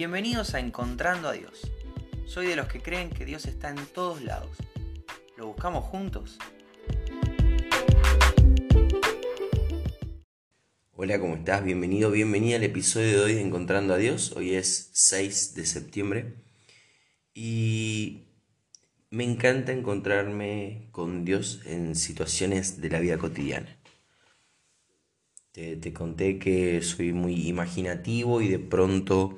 Bienvenidos a Encontrando a Dios. Soy de los que creen que Dios está en todos lados. ¿Lo buscamos juntos? Hola, ¿cómo estás? Bienvenido, bienvenida al episodio de hoy de Encontrando a Dios. Hoy es 6 de septiembre y me encanta encontrarme con Dios en situaciones de la vida cotidiana. Te, te conté que soy muy imaginativo y de pronto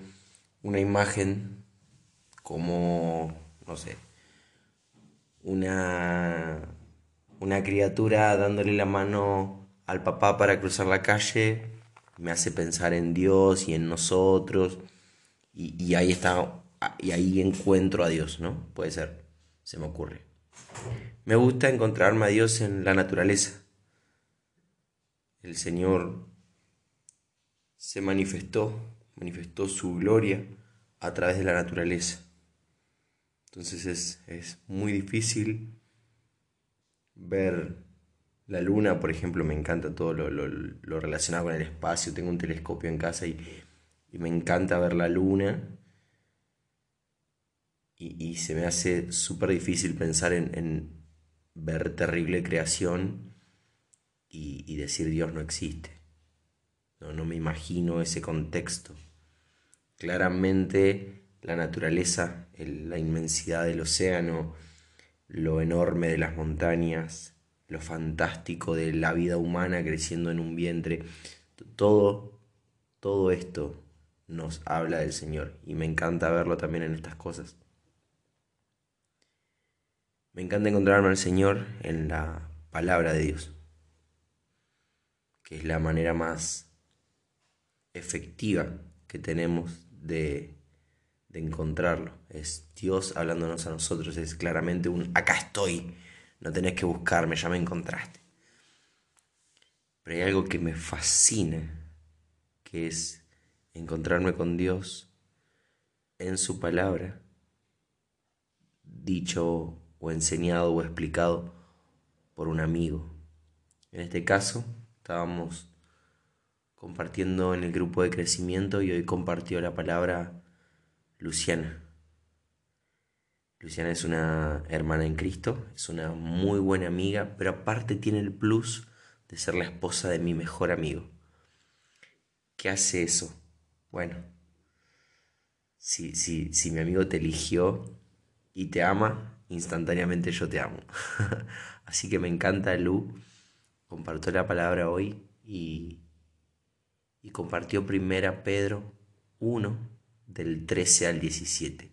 una imagen como, no sé, una, una criatura dándole la mano al papá para cruzar la calle, me hace pensar en Dios y en nosotros, y, y ahí está, y ahí encuentro a Dios, ¿no? Puede ser, se me ocurre. Me gusta encontrarme a Dios en la naturaleza. El Señor se manifestó manifestó su gloria a través de la naturaleza. Entonces es, muy difícil ver la luna, por ejemplo, me encanta todo lo, relacionado con el espacio, tengo un telescopio en casa y, me encanta ver la luna y, se me hace súper difícil pensar en, ver terrible creación y, y decir Dios no existe. No, me imagino ese contexto. Claramente la naturaleza, la inmensidad del océano, lo enorme de las montañas, lo fantástico de la vida humana creciendo en un vientre, todo, todo esto nos habla del Señor y me encanta verlo también en estas cosas. Me encanta encontrarme al Señor en la palabra de Dios, que es la manera más efectiva que tenemos de, de encontrarlo. Es Dios hablándonos a nosotros, es claramente un acá estoy, no tenés que buscarme, ya me encontraste. Pero hay algo que me fascina, que es encontrarme con Dios en su palabra, dicho o enseñado o explicado por un amigo. En este caso, estábamos compartiendo en el grupo de crecimiento y hoy compartió la palabra Luciana. Luciana es una hermana en Cristo, es una muy buena amiga, pero aparte tiene el plus de ser la esposa de mi mejor amigo. ¿Qué hace eso? Bueno, si, si, si mi amigo te eligió y te ama, instantáneamente yo te amo. Así que me encanta Lu, compartió la palabra hoy y, y compartió primera Pedro 1 del 13 al 17.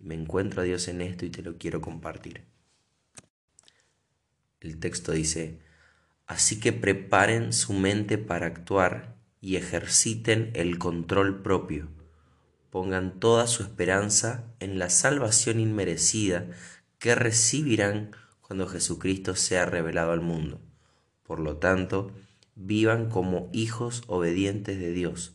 Y me encuentro a Dios en esto y te lo quiero compartir. El texto dice, así que preparen su mente para actuar y ejerciten el control propio. Pongan toda su esperanza en la salvación inmerecida que recibirán cuando Jesucristo sea revelado al mundo. Por lo tanto, vivan como hijos obedientes de Dios.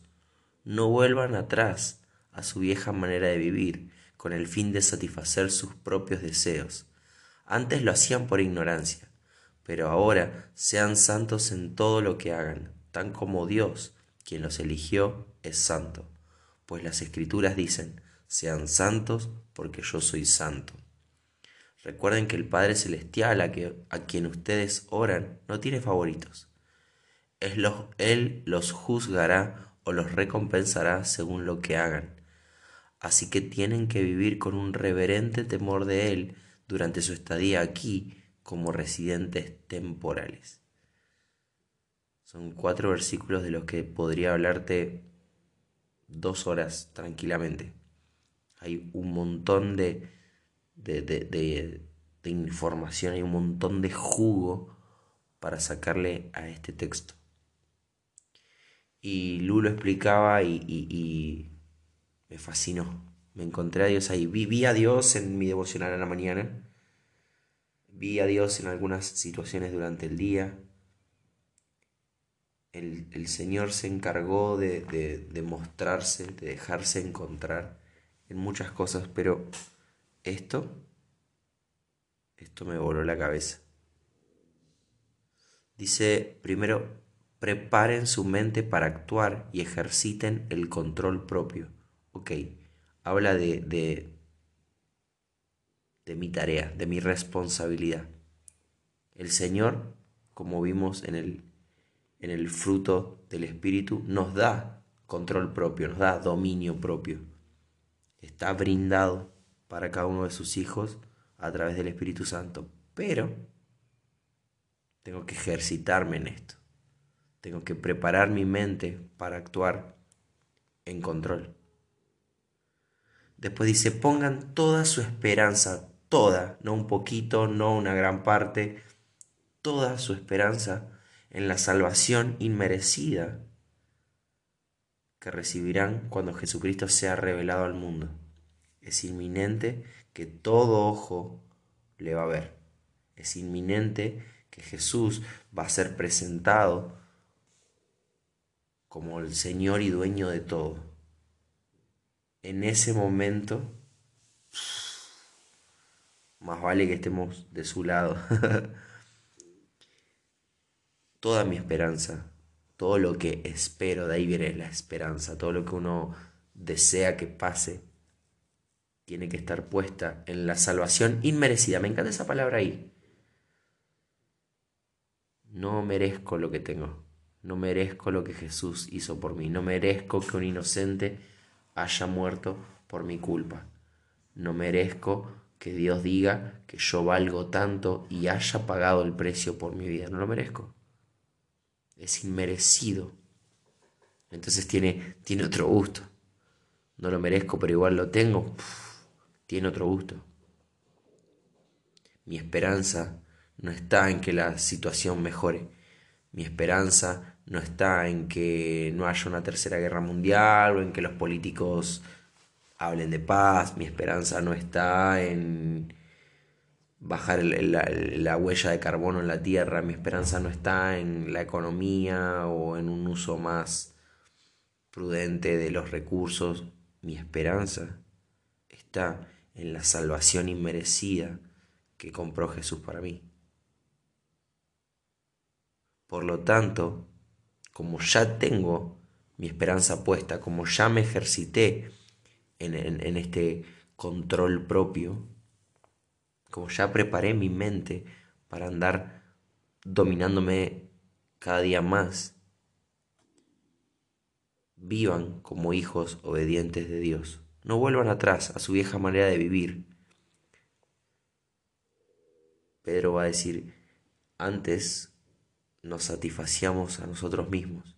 No vuelvan atrás a su vieja manera de vivir con el fin de satisfacer sus propios deseos. Antes lo hacían por ignorancia, pero ahora sean santos en todo lo que hagan, tan como Dios, quien los eligió, es santo. Pues las escrituras dicen, sean santos porque yo soy santo. Recuerden que el Padre Celestial a, que, a quien ustedes oran no tiene favoritos él los juzgará o los recompensará según lo que hagan. Así que tienen que vivir con un reverente temor de Él durante su estadía aquí como residentes temporales. Son cuatro versículos de los que podría hablarte dos horas tranquilamente. Hay un montón de, de, de, información, hay un montón de jugo para sacarle a este texto y Lu lo explicaba y, me fascinó. Me encontré a Dios ahí. Vi, a Dios en mi devocional a la mañana. Vi a Dios en algunas situaciones durante el día. El, Señor se encargó de, de, mostrarse, de dejarse encontrar en muchas cosas, pero esto, esto me voló la cabeza. Dice primero, preparen su mente para actuar y ejerciten el control propio. Ok, habla de, de, de mi tarea, de mi responsabilidad. El Señor, como vimos en el, en el fruto del Espíritu, nos da control propio, nos da dominio propio. Está brindado para cada uno de sus hijos a través del Espíritu Santo. Pero tengo que ejercitarme en esto. Tengo que preparar mi mente para actuar en control. Después dice, pongan toda su esperanza, toda, no un poquito, no una gran parte, toda su esperanza en la salvación inmerecida que recibirán cuando Jesucristo sea revelado al mundo. Es inminente que todo ojo le va a ver. Es inminente que Jesús va a ser presentado como el Señor y dueño de todo. En ese momento, más vale que estemos de su lado. toda mi esperanza, todo lo que espero, de ahí viene la esperanza, todo lo que uno desea que pase, tiene que estar puesta en la salvación inmerecida. Me encanta esa palabra ahí. No merezco lo que tengo, no merezco lo que Jesús hizo por mí, no merezco que un inocente haya muerto por mi culpa, no merezco que Dios diga que yo valgo tanto y haya pagado el precio por mi vida, no lo merezco es inmerecido. Entonces tiene, tiene otro gusto. No lo merezco, pero igual lo tengo. tiene otro gusto. Mi esperanza no está en que la situación mejore. Mi esperanza no está en que no haya una tercera guerra mundial o en que los políticos hablen de paz. Mi esperanza no está en bajar la, huella de carbono en la tierra. Mi esperanza no está en la economía o en un uso más prudente de los recursos. Mi esperanza está en la salvación inmerecida que compró Jesús para mí. Por lo tanto, como ya tengo mi esperanza puesta, como ya me ejercité en este control propio, como ya preparé mi mente para andar dominándome cada día más, vivan como hijos obedientes de Dios. No vuelvan atrás a su vieja manera de vivir. Pedro va a decir, antes nos satisfacíamos a nosotros mismos.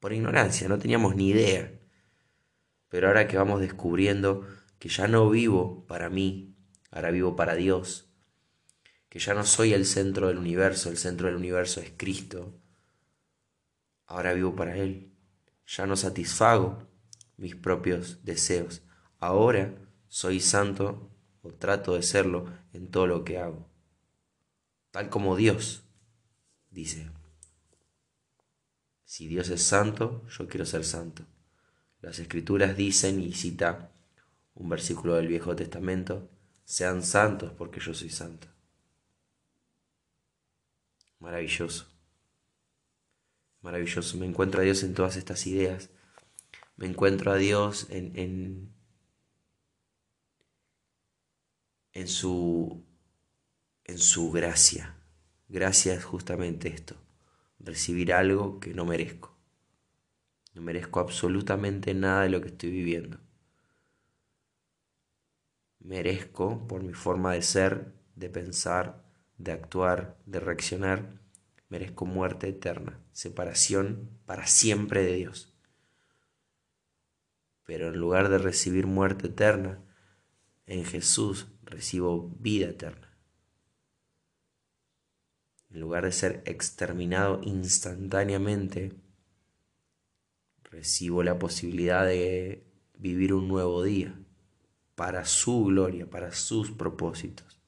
Por ignorancia, no teníamos ni idea. Pero ahora que vamos descubriendo que ya no vivo para mí, ahora vivo para Dios, que ya no soy el centro del universo, el centro del universo es Cristo, ahora vivo para Él, ya no satisfago mis propios deseos, ahora soy santo o trato de serlo en todo lo que hago, tal como Dios dice. Si Dios es santo, yo quiero ser santo. Las escrituras dicen y cita un versículo del Viejo Testamento, sean santos porque yo soy santo. Maravilloso. Maravilloso. Me encuentro a Dios en todas estas ideas. Me encuentro a Dios en, en, en, su, en su gracia. Gracia es justamente esto. Recibir algo que no merezco. No merezco absolutamente nada de lo que estoy viviendo merezco por mi forma de ser, de pensar, de actuar, de reaccionar, merezco muerte eterna, separación para siempre de Dios. Pero en lugar de recibir muerte eterna, en Jesús recibo vida eterna. En lugar de ser exterminado instantáneamente, recibo la posibilidad de vivir un nuevo día para su gloria, para sus propósitos.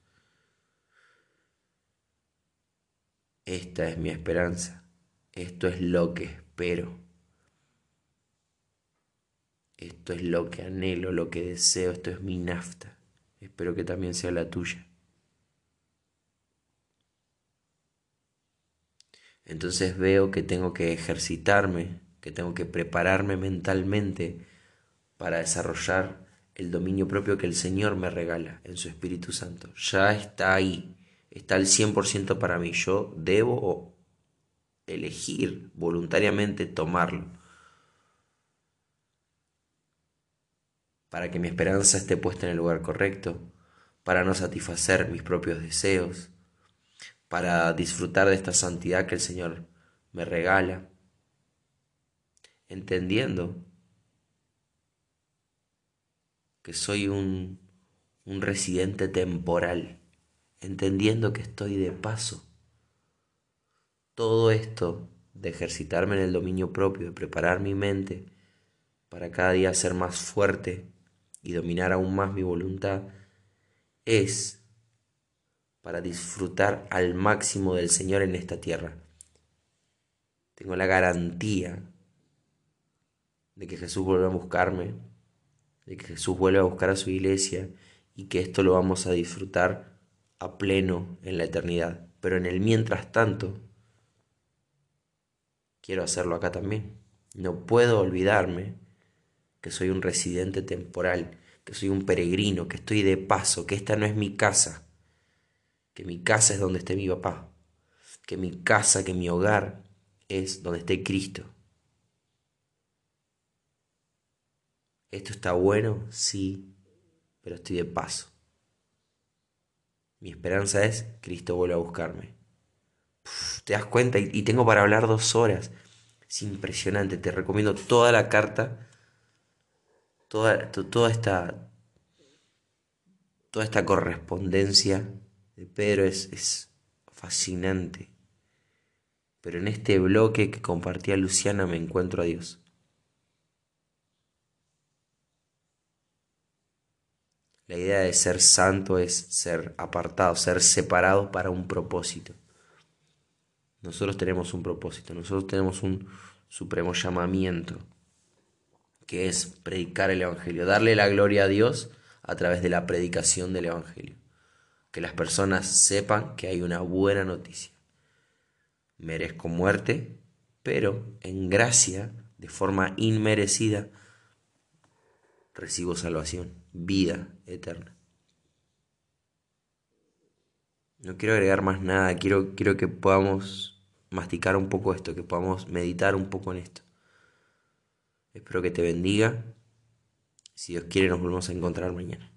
Esta es mi esperanza, esto es lo que espero, esto es lo que anhelo, lo que deseo, esto es mi nafta, espero que también sea la tuya. Entonces veo que tengo que ejercitarme, que tengo que prepararme mentalmente para desarrollar el dominio propio que el Señor me regala en su Espíritu Santo. Ya está ahí, está al 100% para mí. Yo debo elegir voluntariamente tomarlo. Para que mi esperanza esté puesta en el lugar correcto, para no satisfacer mis propios deseos, para disfrutar de esta santidad que el Señor me regala, entendiendo que soy un, un residente temporal, entendiendo que estoy de paso. Todo esto de ejercitarme en el dominio propio, de preparar mi mente para cada día ser más fuerte y dominar aún más mi voluntad, es para disfrutar al máximo del Señor en esta tierra. Tengo la garantía de que Jesús vuelve a buscarme, de que Jesús vuelve a buscar a su iglesia y que esto lo vamos a disfrutar a pleno en la eternidad. Pero en el mientras tanto, quiero hacerlo acá también. No puedo olvidarme que soy un residente temporal, que soy un peregrino, que estoy de paso, que esta no es mi casa, que mi casa es donde esté mi papá, que mi casa, que mi hogar es donde esté Cristo. ¿Esto está bueno? Sí, pero estoy de paso. Mi esperanza es Cristo vuelve a buscarme. ¿Te das cuenta? Y, tengo para hablar dos horas. Es impresionante. Te recomiendo toda la carta. Toda, esta. Toda esta correspondencia de Pedro es, es fascinante. Pero en este bloque que compartía Luciana me encuentro a Dios. La idea de ser santo es ser apartado, ser separado para un propósito. Nosotros tenemos un propósito, nosotros tenemos un supremo llamamiento, que es predicar el Evangelio, darle la gloria a Dios a través de la predicación del Evangelio. Que las personas sepan que hay una buena noticia. Merezco muerte, pero en gracia, de forma inmerecida, recibo salvación vida eterna. No quiero agregar más nada, quiero, quiero que podamos masticar un poco esto, que podamos meditar un poco en esto. Espero que te bendiga. Si Dios quiere, nos volvemos a encontrar mañana.